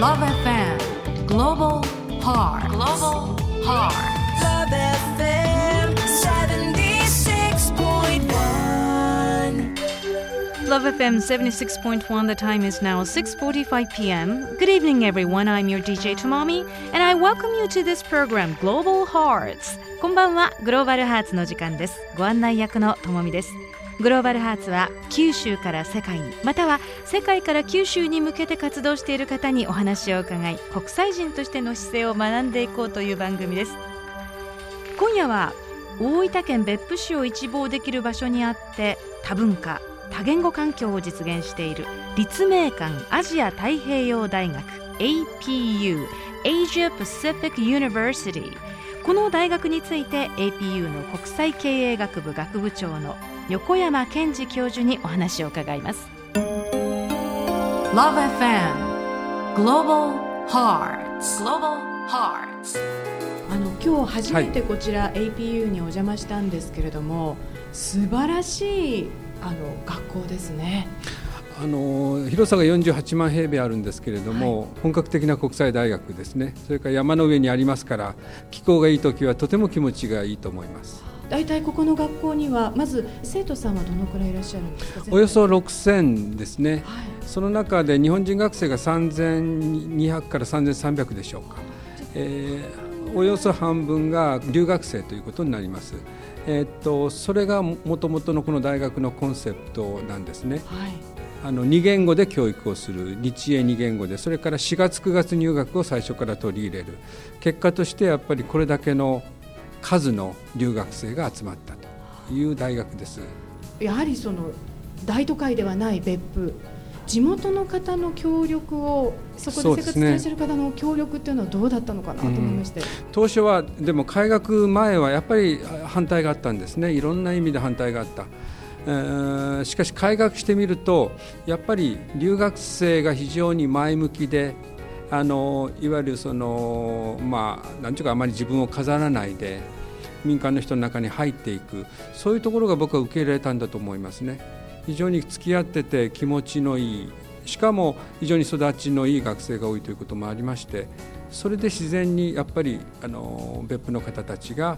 Love FM Global Heart Global Heart Love FM 76.1. Love FM 76.1. The time is now 6:45 p.m. Good evening, everyone. I'm your DJ Tomami, and I welcome you to this program, Global Hearts. こんばんは、グローバルハーツの時間です。ご案内役のともみです。 グローバルハーツは九州から世界にまたは世界から九州に向けて活動している方にお話を伺い国際人としての姿勢を学んでいこうという番組です。今夜は大分県別府市を一望できる場所にあって多文化多言語環境を実現している立命館アジア太平洋大学 APU Asia Pacific University この大学について APU の国際経営学部学部長の横山健二教授にお話を伺います。Love FM Global Hearts. Global Hearts. あの今日初めてこちら APU にお邪魔したんですけれども、素晴らしいあの学校ですね。あの広さが48万平米あるんですけれども、本格的な国際大学ですね。それから山の上にありますから気候がいい時はとても気持ちがいいと思います大体ここの学校にはまず生徒さんはどのくらいいらっしゃるんですか？およそ6000ですね、はい。その中で日本人学生が3200から3300でしょうか、えーおよそ半分が留学生ということになります、えーっとそれがもともとのこの大学のコンセプトなんですね。はい。あの2言語で教育をする。日英2言語で。それから4月9月入学を最初から取り入れる。結果としてやっぱりこれだけの数の留学生が集まったという大学です。やはりその大都会ではない別府地元の方の協力をそこで生活していらっしゃる方の協力っていうのはどうだったのかなと思いまして、当初はでも開学前はやっぱり反対があったんですね。いろんな意味で反対があった。えーしかし開学してみるとやっぱり留学生が非常に前向きであのいわゆるそのまあなんていうかあまり自分を飾らないで民間の人の中に入っていく。そういうところが僕は受け入れたんだと思いますね。非常に付き合ってて気持ちのいい。しかも非常に育ちのいい学生が多いということもありましてそれで自然にやっぱりあの別府の方たちが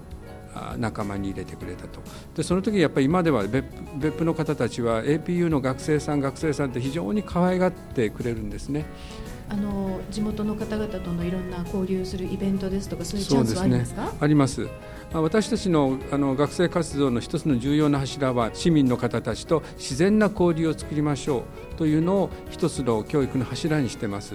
仲間に入れてくれたと。でその時やっぱり今では別府別府の方たちは APU の学生さん学生さんって非常に可愛がってくれるんですね。あの地元の方々とのいろんな交流するイベントですとかそういうチャンスはありますか？あります。まあ私たちのあの学生活動の一つの重要な柱は市民の方たちと自然な交流を作りましょうというのを一つの教育の柱にしてます。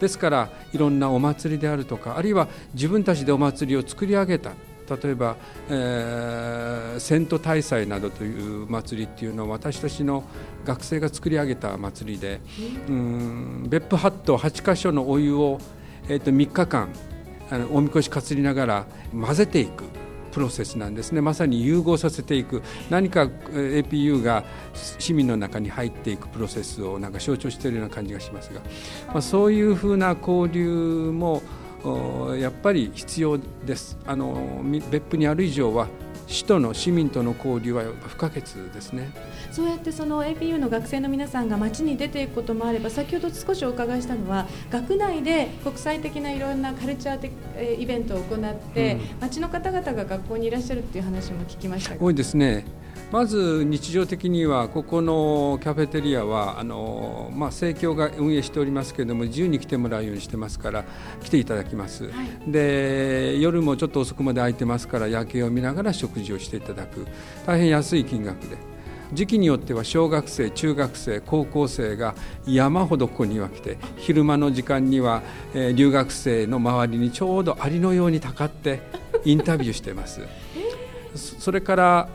ですからいろんなお祭りであるとかあるいは自分たちでお祭りを作り上げた例えば、えー、セント大祭などという祭りっていうのは私たちの学生が作り上げた祭りで、うん。別府八島8箇所のお湯を、えー、と3日間あのおみこし担りながら混ぜていくプロセスなんですね。まさに融合させていく。何かえー APU が市民の中に入っていくプロセスをなんか象徴しているような感じがしますが、まあ、そういうふうな交流もおやっぱり必要ですあのみ別府にある以上は市との市民との交流は不可欠ですね。そうやってその APU の学生の皆さんが街に出ていくこともあれば先ほど少しお伺いしたのは学内で国際的ないろんなカルチャー的えーイベントを行って、うん街の方々が学校にいらっしゃるっていう話も聞きましたが多いですね。まず日常的にはここのキャフェテリアはあの、まあ、生協が運営しておりますけれども自由に来てもらうようにしてますから来ていただきます、で夜もちょっと遅くまで空いてますから夜景を見ながら食事をしていただく。大変安い金額で。時期によっては小学生中学生高校生が山ほどここには来て昼間の時間には、えー留学生の周りにちょうどアリのようにたかってインタビューしています。そそれから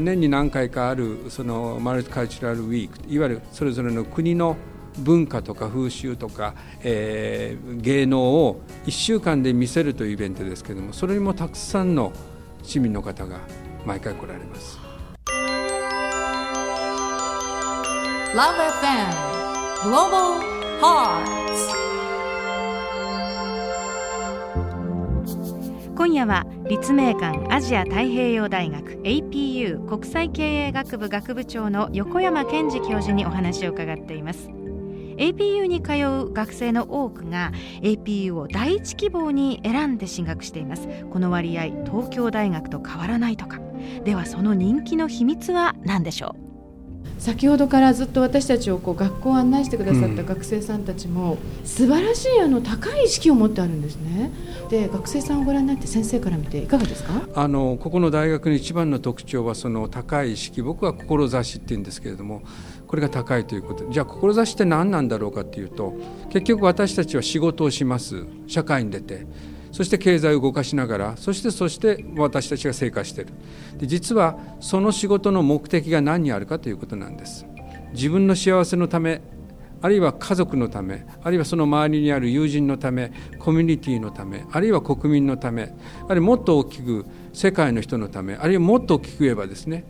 年に何回かあるそのマルチカルチュラルウィークいわゆるそれぞれの国の文化とか風習とか、えー芸能を1週間で見せるというイベントですけれどもそれにもたくさんの市民の方が毎回来られます。Love FM Global Hearts 今夜は立命館アジア太平洋大学 APU 国際経営学部学部長の横山健二教授にお話を伺っています。APU に通う学生の多くが APU を第一希望に選んで進学しています。この割合東京大学と変わらないとか。ではその人気の秘密は何でしょう？先ほどからずっと私たちをこう学校を案内してくださった学生さんたちも、素晴らしいあの高い意識を持ってあるんですね。で学生さんをご覧になって先生から見ていかがですか？あのここの大学の一番の特徴はその高い意識僕は志って言うんですけれどもこれが高いということ。じゃあ志って何なんだろうかっていうと結局私たちは仕事をします。社会に出てそして経済を動かしながらそしてそして私たちが生活している。で実はその仕事の目的が何にあるかということなんです。自分の幸せのためあるいは家族のためあるいはその周りにある友人のためコミュニティのためあるいは国民のためあるいはもっと大きく世界の人のためあるいはもっと大きく言えばですね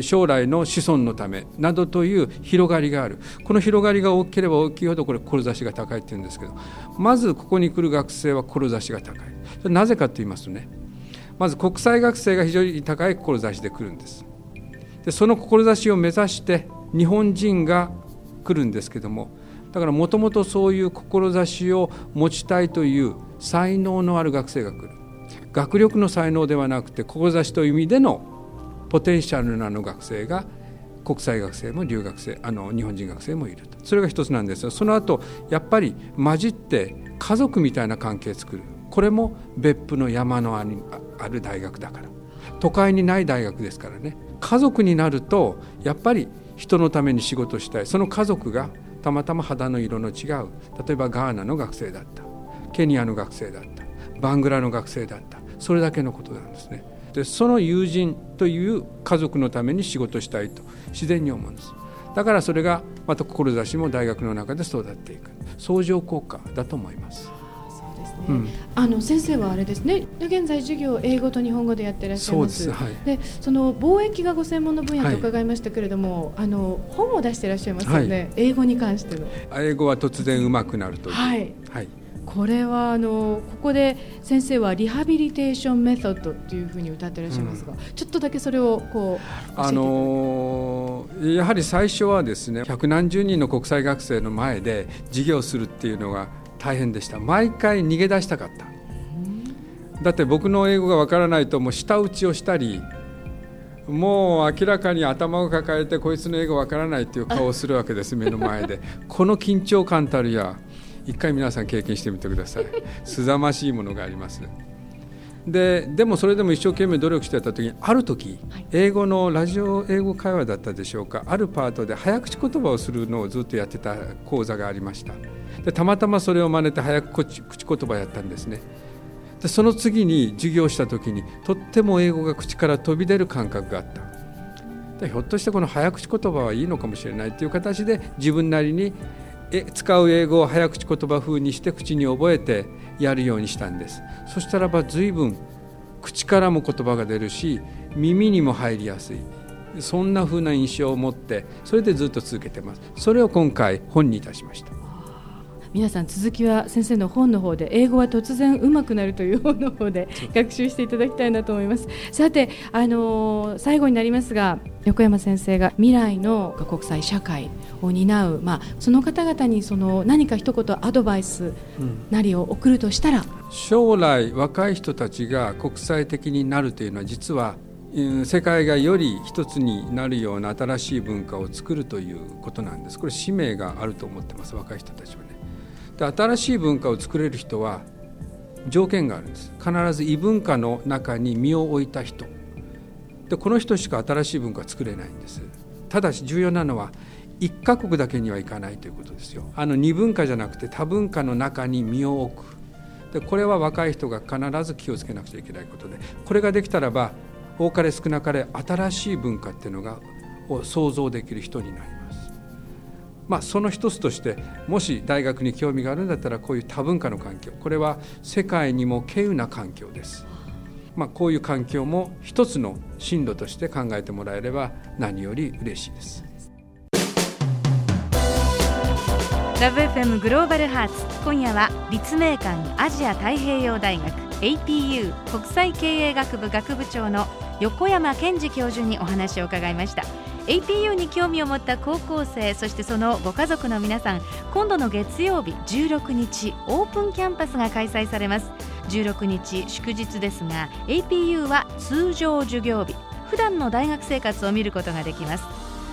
将来の子孫のためなどという広がりがある。この広がりが大きければ大きいほどこれ志が高いっていうんですけどまずここに来る学生は志が高い。なぜかと言いますとねまず国際学生が非常に高い志で来るんです。でその志を目指して日本人が来るんですけどもだからもともとそういう志を持ちたいという才能のある学生が来る。学力の才能ではなくて志という意味でのポテンシャルの学生が国際学生も留学生あの日本人学生もいると。それが一つなんですがその後やっぱり混じって家族みたいな関係作る。これも別府の山のある大学だから。都会にない大学ですからね。家族になるとやっぱり人のために仕事したい。その家族がたまたま肌の色の違う。例えばガーナの学生だった。ケニアの学生だった。バングラの学生だった。それだけのことなんですね。でその友人という家族のために仕事したいと自然に思うんです。だからそれがまた志も大学の中で育っていく。相乗効果だと思います。うん、あの先生はあれですね。現在授業英語と日本語でやってらっしゃいます。そうです、はい、でその貿易がご専門の分野と伺いましたけれども、はい、あの本を出していらっしゃいますよね、はい、英語に関しての。英語は突然うまくなるとはい、はいこれはあのここで先生はリハビリテーションメソッドというふうに歌ってらっしゃいますが、うん、ちょっとだけそれをこうあのやはり最初はですね百何十人の国際学生の前で授業するっていうのが大変でした。毎回逃げ出したかった、うん、だって僕の英語がわからないともう舌打ちをしたりもう明らかに頭を抱えてこいつの英語わからないっていう顔をするわけです目の前で。この緊張感たるや一回皆さん経験してみてください。すざましいものがあります。ででもそれでも一生懸命努力してた時にある時、英語のラジオ英語会話だったでしょうか。あるパートで早口言葉をするのをずっとやってた講座がありました。でたまたまそれを真似て早口口言葉やったんですね。でその次に授業した時にとっても英語が口から飛び出る感覚があった。でひょっとしてこの早口言葉はいいのかもしれないという形で自分なりに使う英語を早口言葉風にして口に覚えてやるようにしたんです。そしたらば随分口からも言葉が出るし耳にも入りやすい。そんな風な印象を持ってそれでずっと続けてます。それを今回本にいたしました。皆さん続きは先生の本の方で英語は突然上手くなるという本の方で学習していただきたいなと思います。さてあのー、最後になりますが横山先生が未来の国際社会を担う、まあ、その方々にその何か一言アドバイスなりを送るとしたら、うん、将来若い人たちが国際的になるというのは実は世界がより一つになるような新しい文化を作るということなんです。これ使命があると思ってます若い人たちは。ねで新しい文化を作れる人は条件があるんです。必ず異文化の中に身を置いた人。でこの人しか新しい文化は作れないんです。ただし重要なのは一カ国だけにはいかないということですよ。あの二文化じゃなくて多文化の中に身を置く。でこれは若い人が必ず気をつけなくちゃいけないことでこれができたらば多かれ少なかれ新しい文化っていうのがを想像できる人になりまあ、その一つとしてもし大学に興味があるんだったらこういう多文化の環境これは世界にも稀有な環境です。まあ、こういう環境も一つの進路として考えてもらえれば何より嬉しいです。ラブ f m グローバルハーツ今夜は立命館アジア太平洋大学 APU 国際経営学部学部長の横山健二教授にお話を伺いました APU に興味を持った高校生そしてそのご家族の皆さん今度の月曜日16日オープンキャンパスが開催されます。16日祝日ですが APU は通常授業日。普段の大学生活を見ることができます。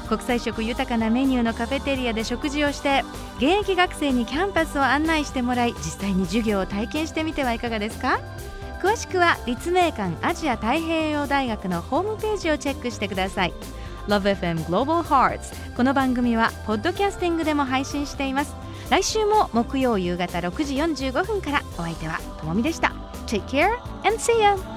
国際色豊かなメニューのカフェテリアで食事をして現役学生にキャンパスを案内してもらい実際に授業を体験してみてはいかがですか？詳しくは立命館アジア太平洋大学のホームページをチェックしてください。LoveFM Global Hearts. この番組はポッドキャスティングでも配信しています。来週も木曜夕方6時45分からお相手はともみでした。Take care and see you